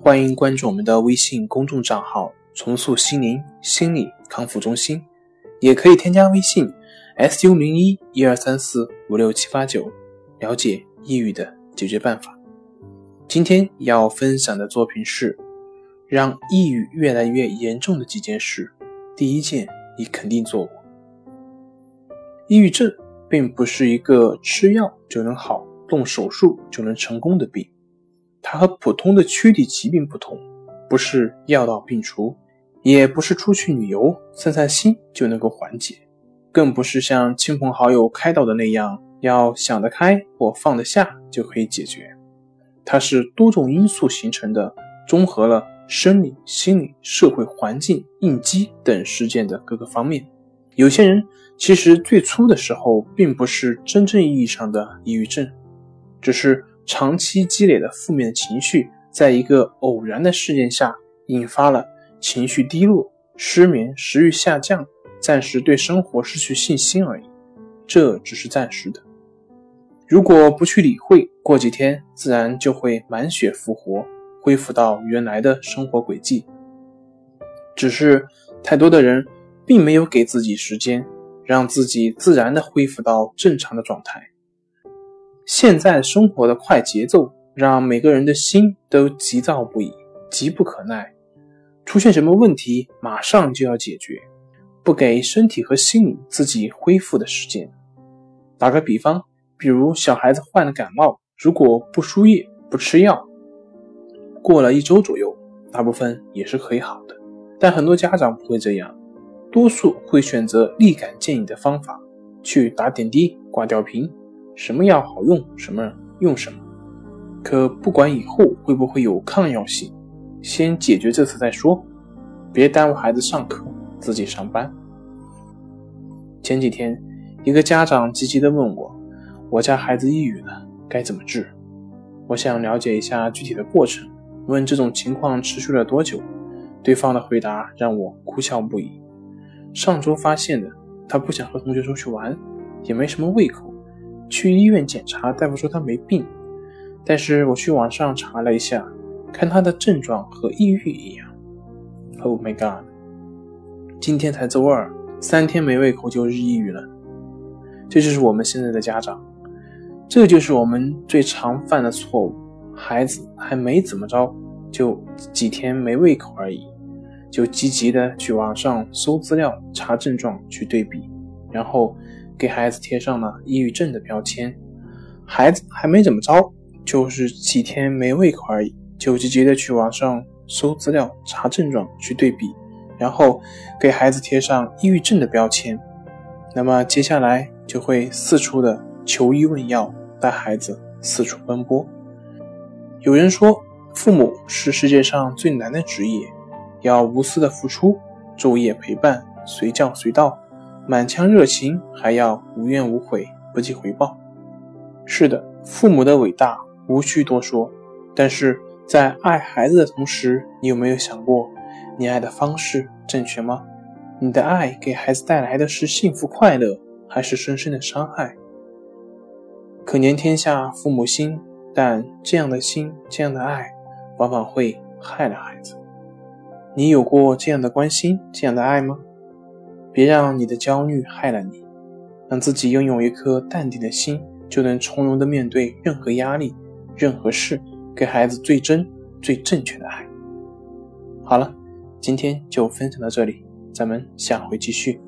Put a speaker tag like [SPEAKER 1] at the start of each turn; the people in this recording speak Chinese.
[SPEAKER 1] 欢迎关注我们的微信公众账号“重塑心灵心理康复中心”，也可以添加微信 “su 零一一二三四五六七八九”，了解抑郁的解决办法。今天要分享的作品是：让抑郁越来越严重的几件事。第一件，你肯定做过。抑郁症并不是一个吃药就能好、动手术就能成功的病。它和普通的躯体疾病不同，不是药到病除，也不是出去旅游散散心就能够缓解，更不是像亲朋好友开导的那样，要想得开或放得下就可以解决。它是多种因素形成的，综合了生理、心理、社会环境、应激等事件的各个方面。有些人其实最初的时候并不是真正意义上的抑郁症，只是。长期积累的负面情绪，在一个偶然的事件下，引发了情绪低落、失眠、食欲下降，暂时对生活失去信心而已。这只是暂时的，如果不去理会，过几天自然就会满血复活，恢复到原来的生活轨迹。只是太多的人并没有给自己时间，让自己自然的恢复到正常的状态。现在生活的快节奏，让每个人的心都急躁不已，急不可耐。出现什么问题，马上就要解决，不给身体和心理自己恢复的时间。打个比方，比如小孩子患了感冒，如果不输液、不吃药，过了一周左右，大部分也是可以好的。但很多家长不会这样，多数会选择立竿见影的方法，去打点滴、挂吊瓶。什么药好用，什么用什么，可不管以后会不会有抗药性，先解决这次再说，别耽误孩子上课，自己上班。前几天，一个家长急急地问我：“我家孩子抑郁了，该怎么治？”我想了解一下具体的过程，问这种情况持续了多久。对方的回答让我哭笑不已。上周发现的，他不想和同学出去玩，也没什么胃口。去医院检查，大夫说他没病，但是我去网上查了一下，看他的症状和抑郁一样。Oh my god！今天才周二，三天没胃口就日抑郁了。这就是我们现在的家长，这就是我们最常犯的错误。孩子还没怎么着，就几天没胃口而已，就积极的去网上搜资料、查症状去对比，然后。给孩子贴上了抑郁症的标签，孩子还没怎么着，就是几天没胃口而已，就积极的去网上搜资料、查症状去对比，然后给孩子贴上抑郁症的标签，那么接下来就会四处的求医问药，带孩子四处奔波。有人说，父母是世界上最难的职业，要无私的付出，昼夜陪伴，随叫随到。满腔热情，还要无怨无悔，不计回报。是的，父母的伟大无需多说。但是在爱孩子的同时，你有没有想过，你爱的方式正确吗？你的爱给孩子带来的是幸福快乐，还是深深的伤害？可怜天下父母心，但这样的心，这样的爱，往往会害了孩子。你有过这样的关心，这样的爱吗？别让你的焦虑害了你，让自己拥有一颗淡定的心，就能从容的面对任何压力、任何事，给孩子最真、最正确的爱。好了，今天就分享到这里，咱们下回继续。